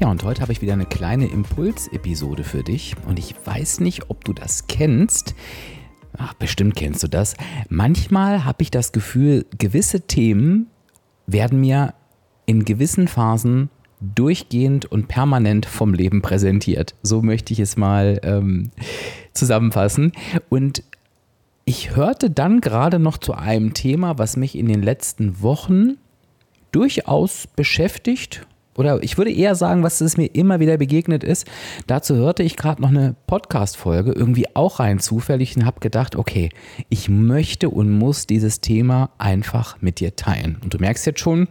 Ja, und heute habe ich wieder eine kleine Impulsepisode für dich. Und ich weiß nicht, ob du das kennst. Ach, bestimmt kennst du das. Manchmal habe ich das Gefühl, gewisse Themen werden mir in gewissen Phasen durchgehend und permanent vom Leben präsentiert. So möchte ich es mal ähm, zusammenfassen. Und ich hörte dann gerade noch zu einem Thema, was mich in den letzten Wochen durchaus beschäftigt oder ich würde eher sagen, was es mir immer wieder begegnet ist. Dazu hörte ich gerade noch eine Podcast-Folge, irgendwie auch rein zufällig und habe gedacht, okay, ich möchte und muss dieses Thema einfach mit dir teilen. Und du merkst jetzt schon,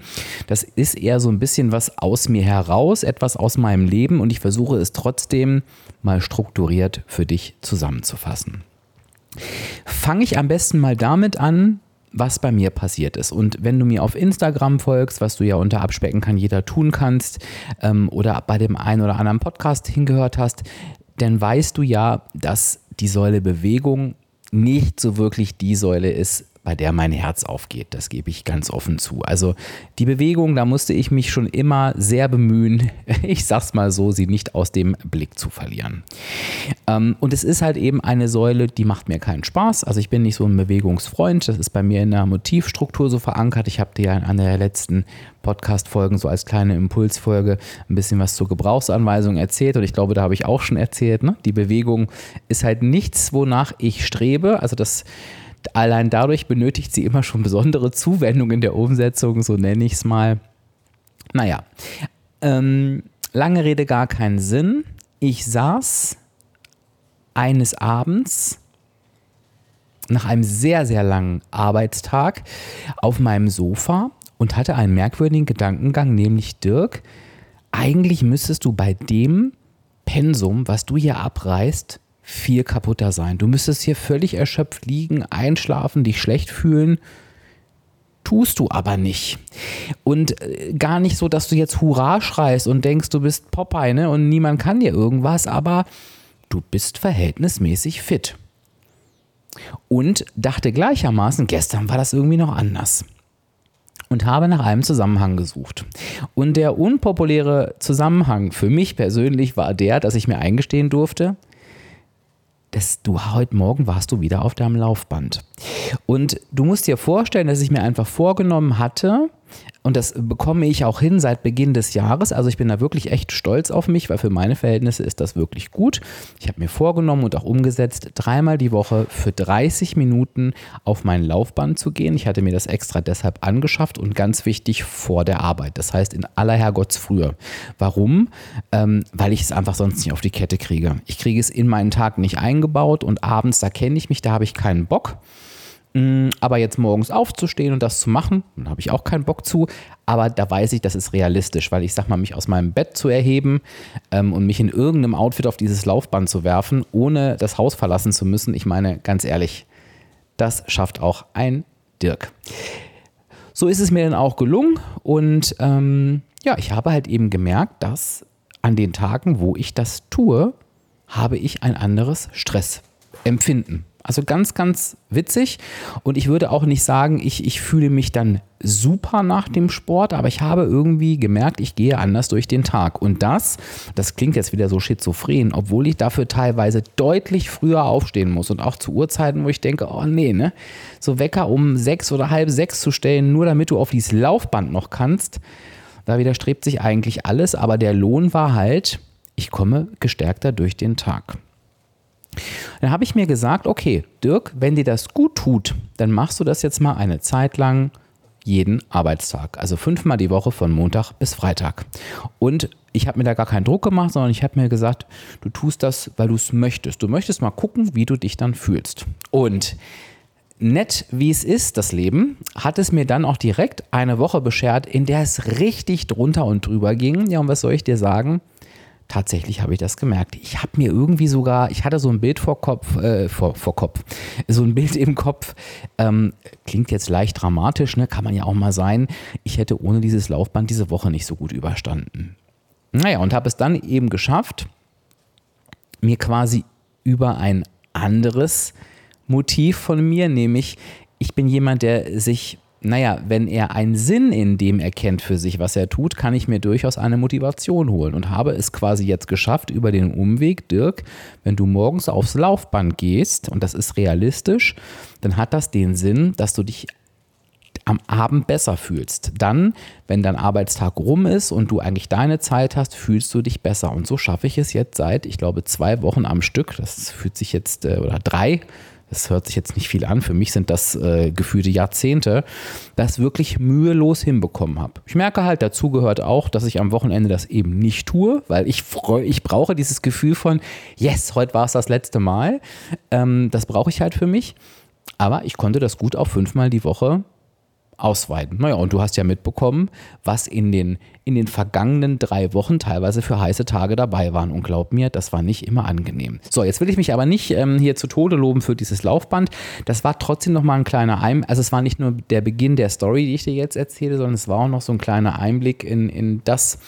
das ist eher so ein bisschen was aus mir heraus, etwas aus meinem Leben und ich versuche es trotzdem mal strukturiert für dich zusammenzufassen. Fange ich am besten mal damit an, was bei mir passiert ist. Und wenn du mir auf Instagram folgst, was du ja unter Abspecken kann jeder tun kannst, ähm, oder bei dem einen oder anderen Podcast hingehört hast, dann weißt du ja, dass die Säule Bewegung nicht so wirklich die Säule ist, bei der mein Herz aufgeht. Das gebe ich ganz offen zu. Also die Bewegung, da musste ich mich schon immer sehr bemühen, ich sag's mal so, sie nicht aus dem Blick zu verlieren. Ähm, und es ist halt eben eine Säule, die macht mir keinen Spaß. Also ich bin nicht so ein Bewegungsfreund. Das ist bei mir in der Motivstruktur so verankert. Ich habe dir ja in einer der letzten Podcast-Folgen so als kleine Impulsfolge ein bisschen was zur Gebrauchsanweisung erzählt und ich glaube, da habe ich auch schon erzählt, ne? die Bewegung ist halt nichts, wonach ich strebe. Also das allein dadurch benötigt sie immer schon besondere Zuwendung in der Umsetzung, so nenne ich es mal. Naja, ähm, lange Rede, gar keinen Sinn. Ich saß eines Abends nach einem sehr, sehr langen Arbeitstag auf meinem Sofa und hatte einen merkwürdigen Gedankengang, nämlich Dirk, eigentlich müsstest du bei dem Pensum, was du hier abreißt, viel kaputter sein. Du müsstest hier völlig erschöpft liegen, einschlafen, dich schlecht fühlen. Tust du aber nicht. Und äh, gar nicht so, dass du jetzt Hurra schreist und denkst, du bist Popeye ne? und niemand kann dir irgendwas, aber du bist verhältnismäßig fit. Und dachte gleichermaßen, gestern war das irgendwie noch anders und habe nach einem Zusammenhang gesucht. Und der unpopuläre Zusammenhang für mich persönlich war der, dass ich mir eingestehen durfte, das, du heute Morgen warst du wieder auf deinem Laufband. Und du musst dir vorstellen, dass ich mir einfach vorgenommen hatte, und das bekomme ich auch hin seit Beginn des Jahres. Also ich bin da wirklich echt stolz auf mich, weil für meine Verhältnisse ist das wirklich gut. Ich habe mir vorgenommen und auch umgesetzt, dreimal die Woche für 30 Minuten auf mein Laufband zu gehen. Ich hatte mir das extra deshalb angeschafft und ganz wichtig vor der Arbeit. Das heißt in aller Herrgottsfrühe. Warum? Ähm, weil ich es einfach sonst nicht auf die Kette kriege. Ich kriege es in meinen Tag nicht eingebaut und abends, da kenne ich mich, da habe ich keinen Bock. Mm, aber jetzt morgens aufzustehen und das zu machen, da habe ich auch keinen Bock zu. Aber da weiß ich, das ist realistisch, weil ich sag mal, mich aus meinem Bett zu erheben ähm, und mich in irgendeinem Outfit auf dieses Laufband zu werfen, ohne das Haus verlassen zu müssen, ich meine, ganz ehrlich, das schafft auch ein Dirk. So ist es mir dann auch gelungen und ähm, ja, ich habe halt eben gemerkt, dass an den Tagen, wo ich das tue, habe ich ein anderes Stressempfinden. Also ganz, ganz witzig. Und ich würde auch nicht sagen, ich, ich fühle mich dann super nach dem Sport, aber ich habe irgendwie gemerkt, ich gehe anders durch den Tag. Und das, das klingt jetzt wieder so schizophren, obwohl ich dafür teilweise deutlich früher aufstehen muss und auch zu Uhrzeiten, wo ich denke, oh nee, ne? So Wecker um sechs oder halb sechs zu stellen, nur damit du auf dieses Laufband noch kannst, da widerstrebt sich eigentlich alles, aber der Lohn war halt, ich komme gestärkter durch den Tag. Dann habe ich mir gesagt, okay, Dirk, wenn dir das gut tut, dann machst du das jetzt mal eine Zeit lang jeden Arbeitstag. Also fünfmal die Woche von Montag bis Freitag. Und ich habe mir da gar keinen Druck gemacht, sondern ich habe mir gesagt, du tust das, weil du es möchtest. Du möchtest mal gucken, wie du dich dann fühlst. Und nett wie es ist, das Leben, hat es mir dann auch direkt eine Woche beschert, in der es richtig drunter und drüber ging. Ja, und was soll ich dir sagen? Tatsächlich habe ich das gemerkt. Ich habe mir irgendwie sogar, ich hatte so ein Bild vor Kopf, äh, vor, vor Kopf, so ein Bild im Kopf, ähm, klingt jetzt leicht dramatisch, ne? kann man ja auch mal sein. Ich hätte ohne dieses Laufband diese Woche nicht so gut überstanden. Naja, und habe es dann eben geschafft, mir quasi über ein anderes Motiv von mir, nämlich ich bin jemand, der sich naja, wenn er einen Sinn in dem erkennt für sich, was er tut, kann ich mir durchaus eine Motivation holen und habe es quasi jetzt geschafft über den Umweg, Dirk, wenn du morgens aufs Laufband gehst und das ist realistisch, dann hat das den Sinn, dass du dich am Abend besser fühlst. Dann, wenn dein Arbeitstag rum ist und du eigentlich deine Zeit hast, fühlst du dich besser. Und so schaffe ich es jetzt seit, ich glaube, zwei Wochen am Stück. Das fühlt sich jetzt, äh, oder drei, das hört sich jetzt nicht viel an, für mich sind das äh, gefühlte Jahrzehnte, das wirklich mühelos hinbekommen habe. Ich merke halt, dazu gehört auch, dass ich am Wochenende das eben nicht tue, weil ich, freu, ich brauche dieses Gefühl von, yes, heute war es das letzte Mal. Ähm, das brauche ich halt für mich. Aber ich konnte das gut auf fünfmal die Woche ausweiten. Naja, und du hast ja mitbekommen, was in den, in den vergangenen drei Wochen teilweise für heiße Tage dabei waren. Und glaub mir, das war nicht immer angenehm. So, jetzt will ich mich aber nicht ähm, hier zu Tode loben für dieses Laufband. Das war trotzdem nochmal ein kleiner Einblick. Also es war nicht nur der Beginn der Story, die ich dir jetzt erzähle, sondern es war auch noch so ein kleiner Einblick in, in das,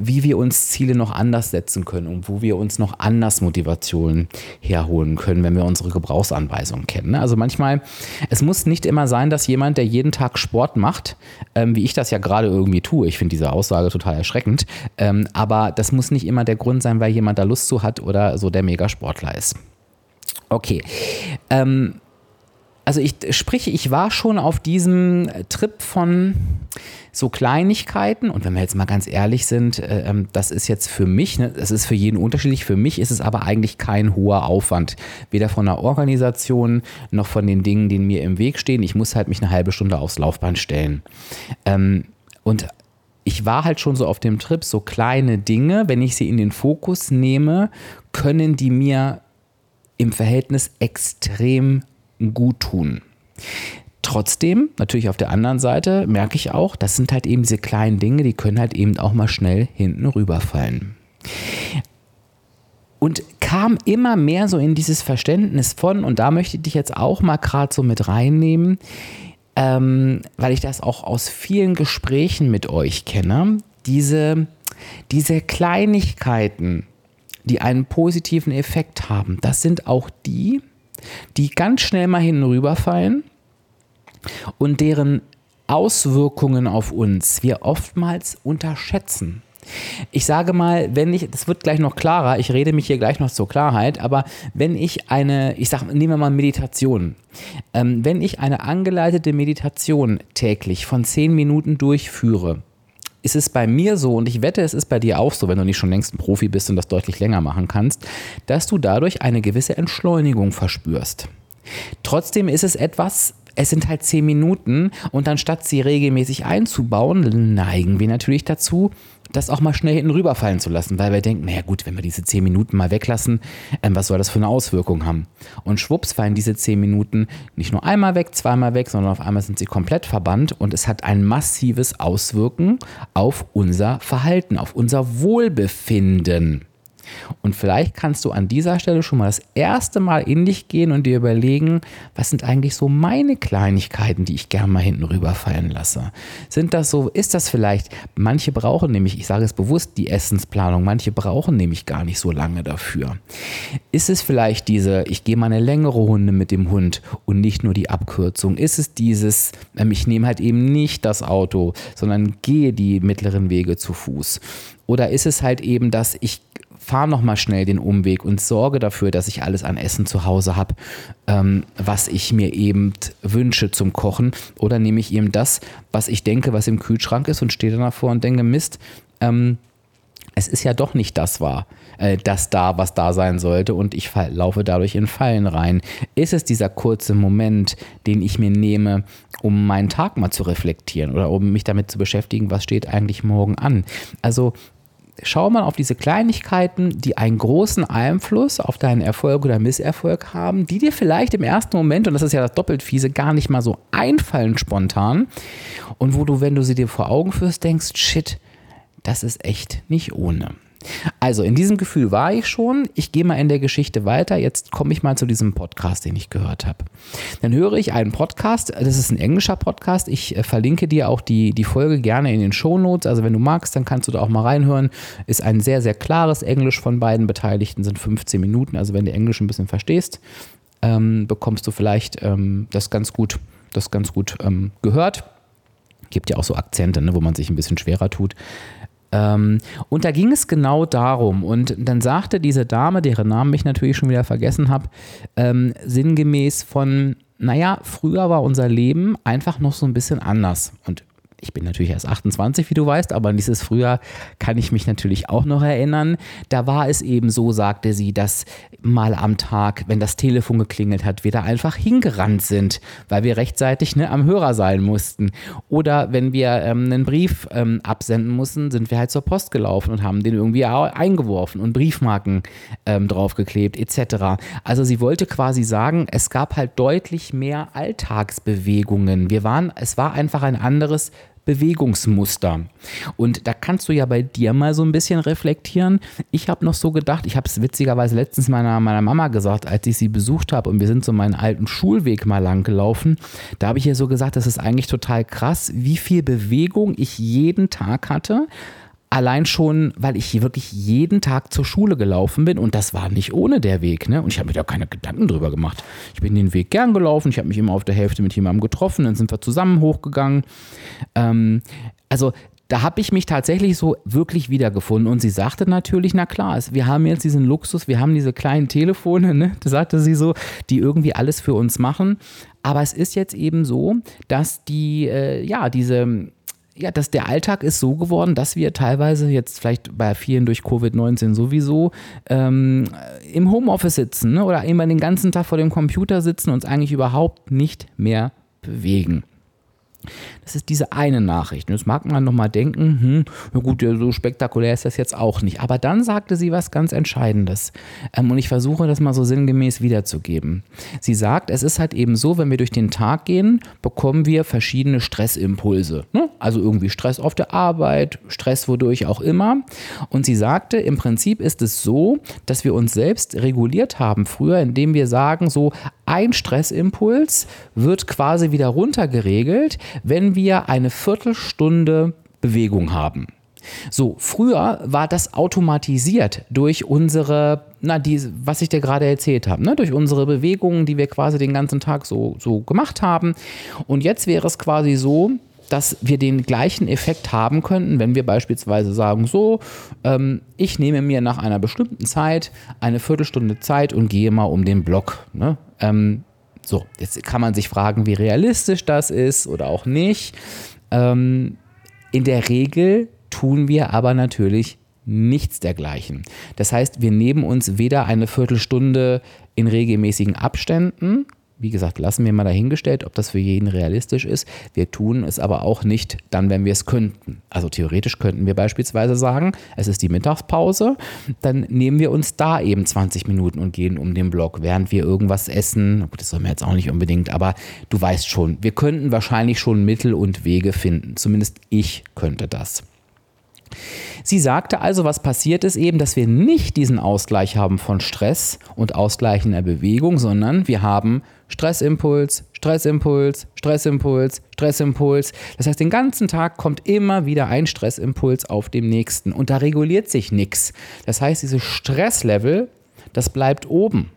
wie wir uns Ziele noch anders setzen können und wo wir uns noch anders Motivationen herholen können, wenn wir unsere Gebrauchsanweisungen kennen. Also manchmal, es muss nicht immer sein, dass jemand, der jeden Tag Sport macht, ähm, wie ich das ja gerade irgendwie tue, ich finde diese Aussage total erschreckend, ähm, aber das muss nicht immer der Grund sein, weil jemand da Lust zu hat oder so der Megasportler ist. Okay. Ähm, also ich sprich, ich war schon auf diesem Trip von so Kleinigkeiten und wenn wir jetzt mal ganz ehrlich sind, äh, ähm, das ist jetzt für mich, ne, das ist für jeden unterschiedlich, für mich ist es aber eigentlich kein hoher Aufwand, weder von der Organisation noch von den Dingen, die mir im Weg stehen. Ich muss halt mich eine halbe Stunde aufs Laufband stellen. Ähm, und ich war halt schon so auf dem Trip, so kleine Dinge, wenn ich sie in den Fokus nehme, können die mir im Verhältnis extrem gut tun. Trotzdem, natürlich auf der anderen Seite, merke ich auch, das sind halt eben diese kleinen Dinge, die können halt eben auch mal schnell hinten rüberfallen. Und kam immer mehr so in dieses Verständnis von, und da möchte ich dich jetzt auch mal gerade so mit reinnehmen, ähm, weil ich das auch aus vielen Gesprächen mit euch kenne, diese, diese Kleinigkeiten, die einen positiven Effekt haben, das sind auch die, die ganz schnell mal hinüberfallen und deren Auswirkungen auf uns wir oftmals unterschätzen. Ich sage mal, wenn ich, das wird gleich noch klarer, ich rede mich hier gleich noch zur Klarheit, aber wenn ich eine, ich sage, nehmen wir mal Meditation. Ähm, wenn ich eine angeleitete Meditation täglich von zehn Minuten durchführe, ist es bei mir so, und ich wette, es ist bei dir auch so, wenn du nicht schon längst ein Profi bist und das deutlich länger machen kannst, dass du dadurch eine gewisse Entschleunigung verspürst. Trotzdem ist es etwas, es sind halt zehn Minuten und anstatt sie regelmäßig einzubauen, neigen wir natürlich dazu, das auch mal schnell hinten rüberfallen zu lassen, weil wir denken, naja gut, wenn wir diese zehn Minuten mal weglassen, ähm, was soll das für eine Auswirkung haben? Und schwupps fallen diese zehn Minuten nicht nur einmal weg, zweimal weg, sondern auf einmal sind sie komplett verbannt und es hat ein massives Auswirken auf unser Verhalten, auf unser Wohlbefinden. Und vielleicht kannst du an dieser Stelle schon mal das erste Mal in dich gehen und dir überlegen, was sind eigentlich so meine Kleinigkeiten, die ich gerne mal hinten rüberfallen lasse. Sind das so, ist das vielleicht, manche brauchen nämlich, ich sage es bewusst, die Essensplanung, manche brauchen nämlich gar nicht so lange dafür. Ist es vielleicht diese, ich gehe mal eine längere Runde mit dem Hund und nicht nur die Abkürzung? Ist es dieses, ähm, ich nehme halt eben nicht das Auto, sondern gehe die mittleren Wege zu Fuß? Oder ist es halt eben, dass ich fahre nochmal schnell den Umweg und sorge dafür, dass ich alles an Essen zu Hause habe, ähm, was ich mir eben wünsche zum Kochen. Oder nehme ich eben das, was ich denke, was im Kühlschrank ist und stehe dann davor und denke, Mist, ähm, es ist ja doch nicht das wahr, äh, das da, was da sein sollte und ich laufe dadurch in Fallen rein. Ist es dieser kurze Moment, den ich mir nehme, um meinen Tag mal zu reflektieren oder um mich damit zu beschäftigen, was steht eigentlich morgen an? Also schau mal auf diese Kleinigkeiten, die einen großen Einfluss auf deinen Erfolg oder Misserfolg haben, die dir vielleicht im ersten Moment, und das ist ja das doppelt fiese, gar nicht mal so einfallen spontan. Und wo du, wenn du sie dir vor Augen führst, denkst, shit, das ist echt nicht ohne. Also in diesem Gefühl war ich schon. Ich gehe mal in der Geschichte weiter. Jetzt komme ich mal zu diesem Podcast, den ich gehört habe. Dann höre ich einen Podcast. Das ist ein englischer Podcast. Ich äh, verlinke dir auch die, die Folge gerne in den Shownotes. Also wenn du magst, dann kannst du da auch mal reinhören. Ist ein sehr, sehr klares Englisch von beiden Beteiligten. Sind 15 Minuten. Also wenn du Englisch ein bisschen verstehst, ähm, bekommst du vielleicht ähm, das ganz gut, das ganz gut ähm, gehört. Gibt ja auch so Akzente, ne, wo man sich ein bisschen schwerer tut. Ähm, und da ging es genau darum. Und dann sagte diese Dame, deren Namen ich natürlich schon wieder vergessen habe, ähm, sinngemäß von, naja, früher war unser Leben einfach noch so ein bisschen anders. Und ich bin natürlich erst 28, wie du weißt, aber dieses Frühjahr kann ich mich natürlich auch noch erinnern. Da war es eben so, sagte sie, dass mal am Tag, wenn das Telefon geklingelt hat, wir da einfach hingerannt sind, weil wir rechtzeitig ne, am Hörer sein mussten. Oder wenn wir ähm, einen Brief ähm, absenden mussten, sind wir halt zur Post gelaufen und haben den irgendwie eingeworfen und Briefmarken ähm, draufgeklebt etc. Also sie wollte quasi sagen, es gab halt deutlich mehr Alltagsbewegungen. Wir waren, es war einfach ein anderes Bewegungsmuster. Und da kannst du ja bei dir mal so ein bisschen reflektieren. Ich habe noch so gedacht, ich habe es witzigerweise letztens meiner, meiner Mama gesagt, als ich sie besucht habe und wir sind so meinen alten Schulweg mal lang gelaufen. Da habe ich ihr so gesagt, das ist eigentlich total krass, wie viel Bewegung ich jeden Tag hatte Allein schon, weil ich wirklich jeden Tag zur Schule gelaufen bin und das war nicht ohne der Weg. Ne? Und ich habe mir da keine Gedanken drüber gemacht. Ich bin den Weg gern gelaufen, ich habe mich immer auf der Hälfte mit jemandem getroffen, dann sind wir zusammen hochgegangen. Ähm, also da habe ich mich tatsächlich so wirklich wiedergefunden. Und sie sagte natürlich, na klar, wir haben jetzt diesen Luxus, wir haben diese kleinen Telefone, ne? das sagte sie so, die irgendwie alles für uns machen. Aber es ist jetzt eben so, dass die, äh, ja, diese ja, dass der Alltag ist so geworden, dass wir teilweise jetzt vielleicht bei vielen durch Covid-19 sowieso ähm, im Homeoffice sitzen ne? oder immer den ganzen Tag vor dem Computer sitzen und uns eigentlich überhaupt nicht mehr bewegen. Das ist diese eine Nachricht. Und jetzt mag man nochmal denken, hm, na gut, so spektakulär ist das jetzt auch nicht. Aber dann sagte sie was ganz Entscheidendes. Ähm, und ich versuche das mal so sinngemäß wiederzugeben. Sie sagt, es ist halt eben so, wenn wir durch den Tag gehen, bekommen wir verschiedene Stressimpulse. Ne? Also irgendwie Stress auf der Arbeit, Stress wodurch auch immer. Und sie sagte, im Prinzip ist es so, dass wir uns selbst reguliert haben früher, indem wir sagen, so ein Stressimpuls wird quasi wieder runtergeregelt, wenn wir eine Viertelstunde Bewegung haben. So, früher war das automatisiert durch unsere, na, die, was ich dir gerade erzählt habe, ne? durch unsere Bewegungen, die wir quasi den ganzen Tag so, so gemacht haben. Und jetzt wäre es quasi so, dass wir den gleichen Effekt haben könnten, wenn wir beispielsweise sagen, so, ähm, ich nehme mir nach einer bestimmten Zeit eine Viertelstunde Zeit und gehe mal um den Block. Ne? Ähm, so, jetzt kann man sich fragen, wie realistisch das ist oder auch nicht. Ähm, in der Regel tun wir aber natürlich nichts dergleichen. Das heißt, wir nehmen uns weder eine Viertelstunde in regelmäßigen Abständen wie gesagt, lassen wir mal dahingestellt, ob das für jeden realistisch ist. Wir tun es aber auch nicht dann, wenn wir es könnten. Also theoretisch könnten wir beispielsweise sagen, es ist die Mittagspause, dann nehmen wir uns da eben 20 Minuten und gehen um den Block, während wir irgendwas essen. Das soll man jetzt auch nicht unbedingt, aber du weißt schon, wir könnten wahrscheinlich schon Mittel und Wege finden. Zumindest ich könnte das. Sie sagte also, was passiert ist eben, dass wir nicht diesen Ausgleich haben von Stress und ausgleichender Bewegung, sondern wir haben Stressimpuls, Stressimpuls, Stressimpuls, Stressimpuls. Das heißt, den ganzen Tag kommt immer wieder ein Stressimpuls auf dem nächsten und da reguliert sich nichts. Das heißt, dieses Stresslevel, das bleibt oben.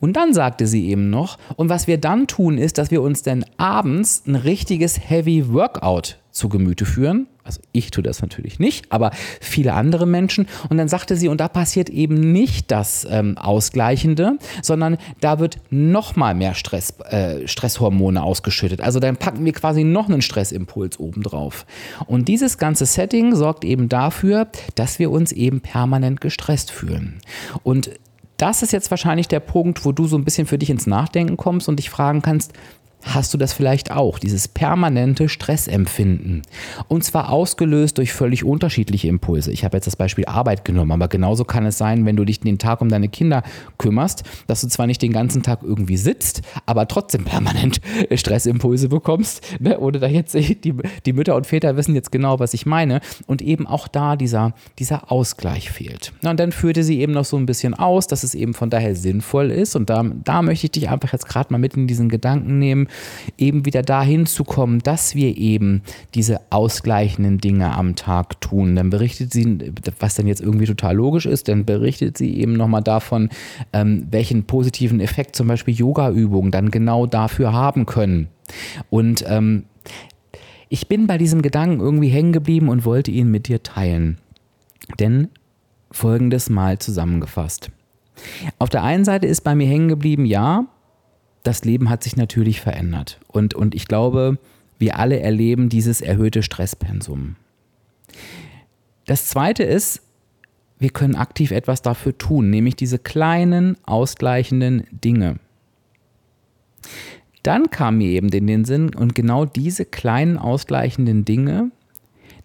Und dann sagte sie eben noch, und was wir dann tun, ist, dass wir uns dann abends ein richtiges Heavy Workout zu Gemüte führen. Also ich tue das natürlich nicht, aber viele andere Menschen. Und dann sagte sie, und da passiert eben nicht das ähm, Ausgleichende, sondern da wird noch mal mehr Stress, äh, Stresshormone ausgeschüttet. Also dann packen wir quasi noch einen Stressimpuls obendrauf. Und dieses ganze Setting sorgt eben dafür, dass wir uns eben permanent gestresst fühlen. Und das ist jetzt wahrscheinlich der Punkt, wo du so ein bisschen für dich ins Nachdenken kommst und dich fragen kannst, hast du das vielleicht auch, dieses permanente Stressempfinden. Und zwar ausgelöst durch völlig unterschiedliche Impulse. Ich habe jetzt das Beispiel Arbeit genommen, aber genauso kann es sein, wenn du dich den Tag um deine Kinder kümmerst, dass du zwar nicht den ganzen Tag irgendwie sitzt, aber trotzdem permanent Stressimpulse bekommst. Ne? Ohne da jetzt die, die Mütter und Väter wissen jetzt genau, was ich meine. Und eben auch da dieser, dieser Ausgleich fehlt. Und dann führte sie eben noch so ein bisschen aus, dass es eben von daher sinnvoll ist. Und da, da möchte ich dich einfach jetzt gerade mal mit in diesen Gedanken nehmen, eben wieder dahin zu kommen, dass wir eben diese ausgleichenden Dinge am Tag tun. Dann berichtet sie, was dann jetzt irgendwie total logisch ist, dann berichtet sie eben nochmal davon, ähm, welchen positiven Effekt zum Beispiel Yoga-Übungen dann genau dafür haben können. Und ähm, ich bin bei diesem Gedanken irgendwie hängen geblieben und wollte ihn mit dir teilen. Denn folgendes mal zusammengefasst. Auf der einen Seite ist bei mir hängen geblieben, ja, das Leben hat sich natürlich verändert. Und, und ich glaube, wir alle erleben dieses erhöhte Stresspensum. Das Zweite ist, wir können aktiv etwas dafür tun, nämlich diese kleinen ausgleichenden Dinge. Dann kam mir eben in den Sinn, und genau diese kleinen ausgleichenden Dinge,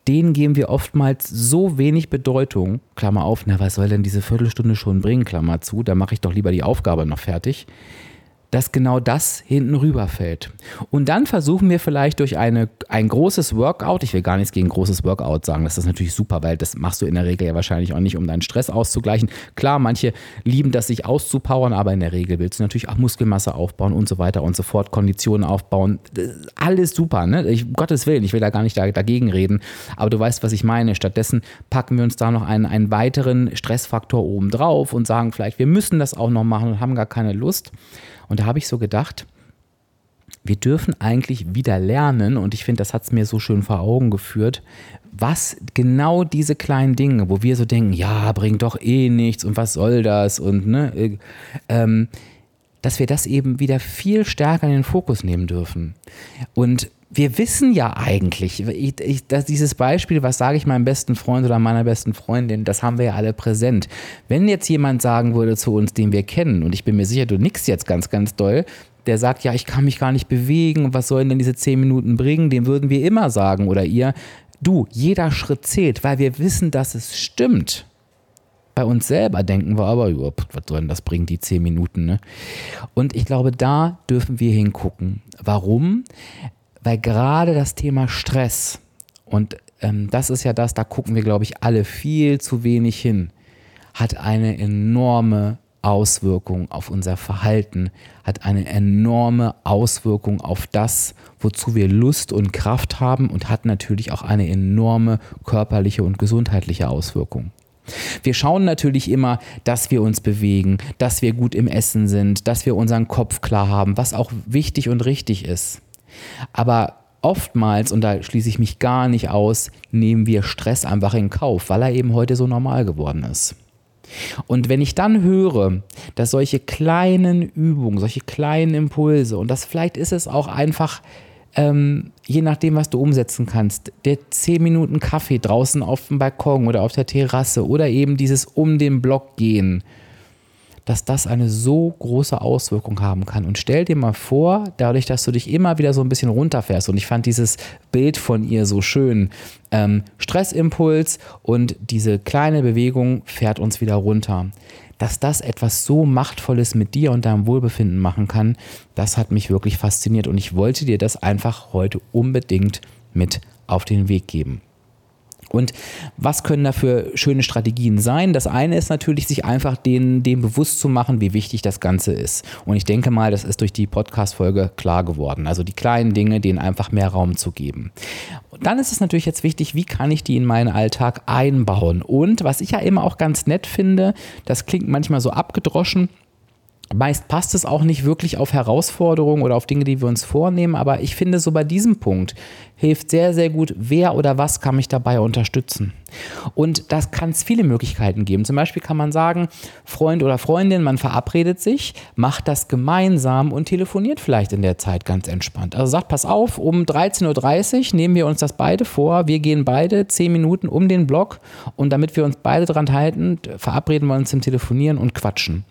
denen geben wir oftmals so wenig Bedeutung, Klammer auf, na was soll denn diese Viertelstunde schon bringen, Klammer zu, da mache ich doch lieber die Aufgabe noch fertig, dass genau das hinten rüberfällt. Und dann versuchen wir vielleicht durch eine, ein großes Workout, ich will gar nichts gegen großes Workout sagen, das ist natürlich super, weil das machst du in der Regel ja wahrscheinlich auch nicht, um deinen Stress auszugleichen. Klar, manche lieben das, sich auszupowern, aber in der Regel willst du natürlich auch Muskelmasse aufbauen und so weiter und so fort, Konditionen aufbauen. Alles super, ne? Ich, Gottes Willen, ich will da gar nicht dagegen reden, aber du weißt, was ich meine. Stattdessen packen wir uns da noch einen, einen weiteren Stressfaktor oben drauf und sagen vielleicht, wir müssen das auch noch machen und haben gar keine Lust. Und da habe ich so gedacht, wir dürfen eigentlich wieder lernen, und ich finde, das hat es mir so schön vor Augen geführt, was genau diese kleinen Dinge, wo wir so denken, ja, bringt doch eh nichts und was soll das und ne, äh, ähm, dass wir das eben wieder viel stärker in den Fokus nehmen dürfen. Und wir wissen ja eigentlich, ich, ich, dass dieses Beispiel, was sage ich meinem besten Freund oder meiner besten Freundin, das haben wir ja alle präsent. Wenn jetzt jemand sagen würde zu uns, den wir kennen, und ich bin mir sicher, du nickst jetzt ganz, ganz doll, der sagt, ja, ich kann mich gar nicht bewegen, was sollen denn diese zehn Minuten bringen, dem würden wir immer sagen oder ihr, du, jeder Schritt zählt, weil wir wissen, dass es stimmt. Bei uns selber denken wir aber, ja, was soll denn das bringen, die zehn Minuten, ne? Und ich glaube, da dürfen wir hingucken. Warum? Weil gerade das Thema Stress, und ähm, das ist ja das, da gucken wir, glaube ich, alle viel zu wenig hin, hat eine enorme Auswirkung auf unser Verhalten, hat eine enorme Auswirkung auf das, wozu wir Lust und Kraft haben und hat natürlich auch eine enorme körperliche und gesundheitliche Auswirkung. Wir schauen natürlich immer, dass wir uns bewegen, dass wir gut im Essen sind, dass wir unseren Kopf klar haben, was auch wichtig und richtig ist. Aber oftmals, und da schließe ich mich gar nicht aus, nehmen wir Stress einfach in Kauf, weil er eben heute so normal geworden ist. Und wenn ich dann höre, dass solche kleinen Übungen, solche kleinen Impulse, und das vielleicht ist es auch einfach, ähm, je nachdem, was du umsetzen kannst, der 10 Minuten Kaffee draußen auf dem Balkon oder auf der Terrasse oder eben dieses um den Block gehen, dass das eine so große Auswirkung haben kann. Und stell dir mal vor, dadurch, dass du dich immer wieder so ein bisschen runterfährst, und ich fand dieses Bild von ihr so schön, ähm, Stressimpuls und diese kleine Bewegung fährt uns wieder runter. Dass das etwas so Machtvolles mit dir und deinem Wohlbefinden machen kann, das hat mich wirklich fasziniert und ich wollte dir das einfach heute unbedingt mit auf den Weg geben. Und was können dafür schöne Strategien sein? Das eine ist natürlich, sich einfach dem, dem bewusst zu machen, wie wichtig das Ganze ist. Und ich denke mal, das ist durch die Podcast-Folge klar geworden. Also die kleinen Dinge, denen einfach mehr Raum zu geben. Und dann ist es natürlich jetzt wichtig, wie kann ich die in meinen Alltag einbauen? Und was ich ja immer auch ganz nett finde, das klingt manchmal so abgedroschen, Meist passt es auch nicht wirklich auf Herausforderungen oder auf Dinge, die wir uns vornehmen, aber ich finde, so bei diesem Punkt hilft sehr, sehr gut, wer oder was kann mich dabei unterstützen. Und das kann es viele Möglichkeiten geben. Zum Beispiel kann man sagen, Freund oder Freundin, man verabredet sich, macht das gemeinsam und telefoniert vielleicht in der Zeit ganz entspannt. Also sagt, pass auf, um 13.30 Uhr nehmen wir uns das beide vor, wir gehen beide 10 Minuten um den Block und damit wir uns beide dran halten, verabreden wir uns zum Telefonieren und quatschen.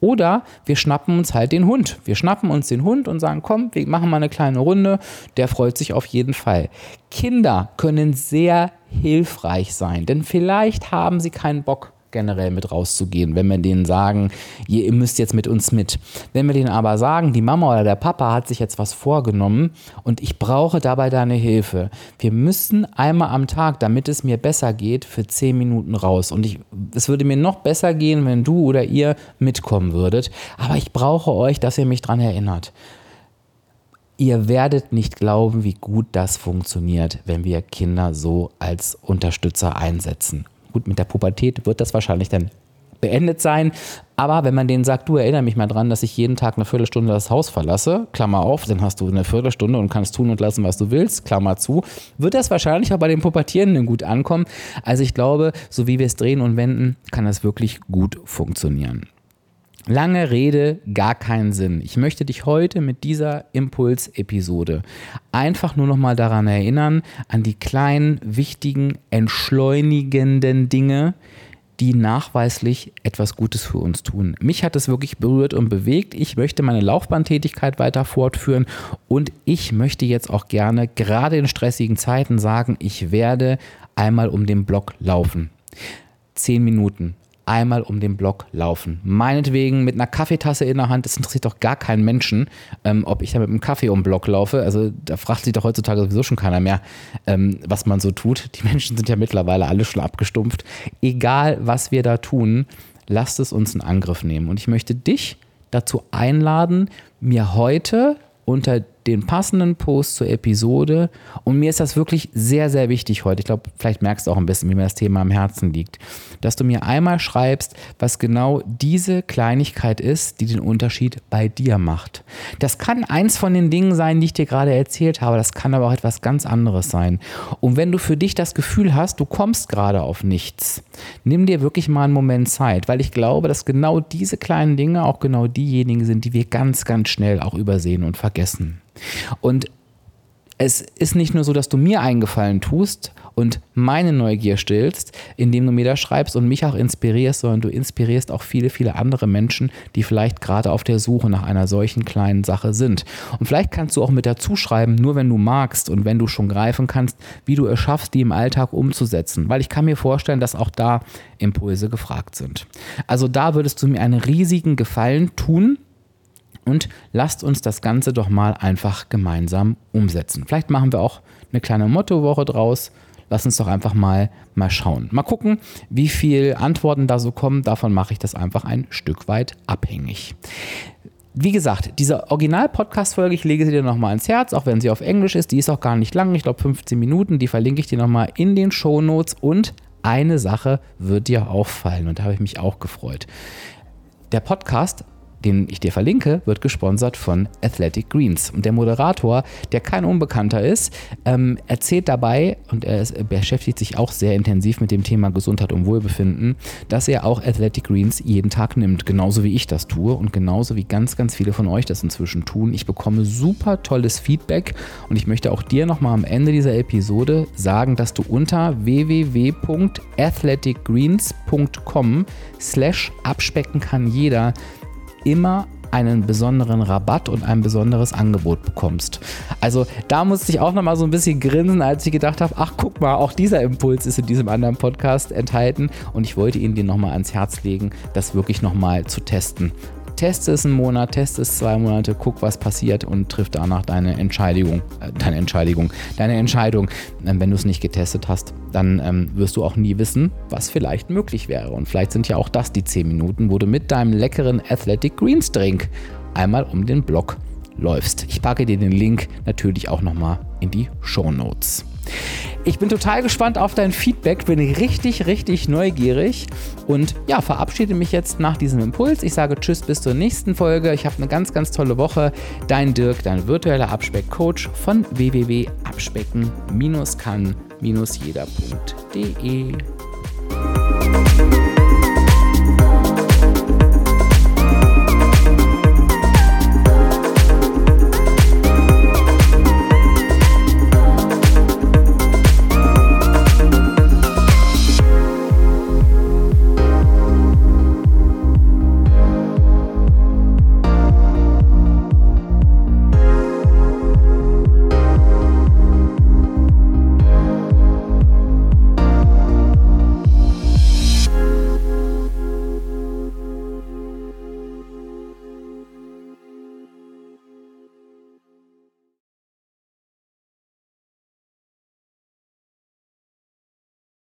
Oder wir schnappen uns halt den Hund. Wir schnappen uns den Hund und sagen, komm, wir machen mal eine kleine Runde. Der freut sich auf jeden Fall. Kinder können sehr hilfreich sein, denn vielleicht haben sie keinen Bock generell mit rauszugehen, wenn wir denen sagen, ihr müsst jetzt mit uns mit. Wenn wir denen aber sagen, die Mama oder der Papa hat sich jetzt was vorgenommen und ich brauche dabei deine Hilfe. Wir müssen einmal am Tag, damit es mir besser geht, für zehn Minuten raus. Und ich, es würde mir noch besser gehen, wenn du oder ihr mitkommen würdet. Aber ich brauche euch, dass ihr mich daran erinnert. Ihr werdet nicht glauben, wie gut das funktioniert, wenn wir Kinder so als Unterstützer einsetzen. Gut, mit der Pubertät wird das wahrscheinlich dann beendet sein. Aber wenn man denen sagt, du erinnere mich mal dran, dass ich jeden Tag eine Viertelstunde das Haus verlasse, Klammer auf, dann hast du eine Viertelstunde und kannst tun und lassen, was du willst, Klammer zu, wird das wahrscheinlich auch bei den Pubertierenden gut ankommen. Also ich glaube, so wie wir es drehen und wenden, kann das wirklich gut funktionieren. Lange Rede, gar keinen Sinn. Ich möchte dich heute mit dieser Impuls-Episode einfach nur noch mal daran erinnern, an die kleinen, wichtigen, entschleunigenden Dinge, die nachweislich etwas Gutes für uns tun. Mich hat es wirklich berührt und bewegt. Ich möchte meine Laufbahntätigkeit weiter fortführen und ich möchte jetzt auch gerne, gerade in stressigen Zeiten, sagen, ich werde einmal um den Block laufen. Zehn Minuten, einmal um den Block laufen. Meinetwegen mit einer Kaffeetasse in der Hand, das interessiert doch gar keinen Menschen, ähm, ob ich da mit einem Kaffee um den Block laufe. Also da fragt sich doch heutzutage sowieso schon keiner mehr, ähm, was man so tut. Die Menschen sind ja mittlerweile alle schon abgestumpft. Egal, was wir da tun, lasst es uns in Angriff nehmen. Und ich möchte dich dazu einladen, mir heute unter den passenden Post zur Episode. Und mir ist das wirklich sehr, sehr wichtig heute. Ich glaube, vielleicht merkst du auch ein bisschen, wie mir das Thema am Herzen liegt. Dass du mir einmal schreibst, was genau diese Kleinigkeit ist, die den Unterschied bei dir macht. Das kann eins von den Dingen sein, die ich dir gerade erzählt habe. Das kann aber auch etwas ganz anderes sein. Und wenn du für dich das Gefühl hast, du kommst gerade auf nichts, nimm dir wirklich mal einen Moment Zeit, weil ich glaube, dass genau diese kleinen Dinge auch genau diejenigen sind, die wir ganz, ganz schnell auch übersehen und vergessen. Und es ist nicht nur so, dass du mir eingefallen tust und meine Neugier stillst, indem du mir da schreibst und mich auch inspirierst, sondern du inspirierst auch viele, viele andere Menschen, die vielleicht gerade auf der Suche nach einer solchen kleinen Sache sind. Und vielleicht kannst du auch mit dazu schreiben, nur wenn du magst und wenn du schon greifen kannst, wie du es schaffst, die im Alltag umzusetzen. Weil ich kann mir vorstellen, dass auch da Impulse gefragt sind. Also da würdest du mir einen riesigen Gefallen tun, und lasst uns das Ganze doch mal einfach gemeinsam umsetzen. Vielleicht machen wir auch eine kleine Mottowoche draus. Lass uns doch einfach mal, mal schauen. Mal gucken, wie viele Antworten da so kommen. Davon mache ich das einfach ein Stück weit abhängig. Wie gesagt, diese Original-Podcast-Folge, ich lege sie dir nochmal ins Herz, auch wenn sie auf Englisch ist. Die ist auch gar nicht lang, ich glaube 15 Minuten. Die verlinke ich dir nochmal in den Show Notes. Und eine Sache wird dir auffallen und da habe ich mich auch gefreut. Der Podcast den ich dir verlinke, wird gesponsert von Athletic Greens. Und der Moderator, der kein Unbekannter ist, ähm, erzählt dabei, und er, ist, beschäftigt sich auch sehr intensiv mit dem Thema Gesundheit und Wohlbefinden, dass er auch Athletic Greens jeden Tag nimmt, genauso wie ich das tue und genauso wie ganz, ganz viele von euch das inzwischen tun. Ich bekomme super tolles Feedback und ich möchte auch dir nochmal am Ende dieser Episode sagen, dass du unter www.athleticgreens.com slash abspecken kann jeder immer einen besonderen Rabatt und ein besonderes Angebot bekommst. Also da musste ich auch nochmal so ein bisschen grinsen, als ich gedacht habe, ach guck mal, auch dieser Impuls ist in diesem anderen Podcast enthalten und ich wollte Ihnen den nochmal ans Herz legen, das wirklich nochmal zu testen. Teste es einen Monat, teste es zwei Monate, guck, was passiert und triff danach deine Entscheidung, äh, deine Entscheidung, deine Entscheidung. Ähm, wenn du es nicht getestet hast, dann ähm, wirst du auch nie wissen, was vielleicht möglich wäre. Und vielleicht sind ja auch das die 10 Minuten, wo du mit deinem leckeren Athletic Greens Drink einmal um den Block läufst. Ich packe dir den Link natürlich auch nochmal in die Show Notes. Ich bin total gespannt auf dein Feedback, bin richtig, richtig neugierig und ja, verabschiede mich jetzt nach diesem Impuls. Ich sage Tschüss bis zur nächsten Folge. Ich habe eine ganz, ganz tolle Woche. Dein Dirk, dein virtueller Abspeck-Coach von www.abspecken-kann-jeder.de.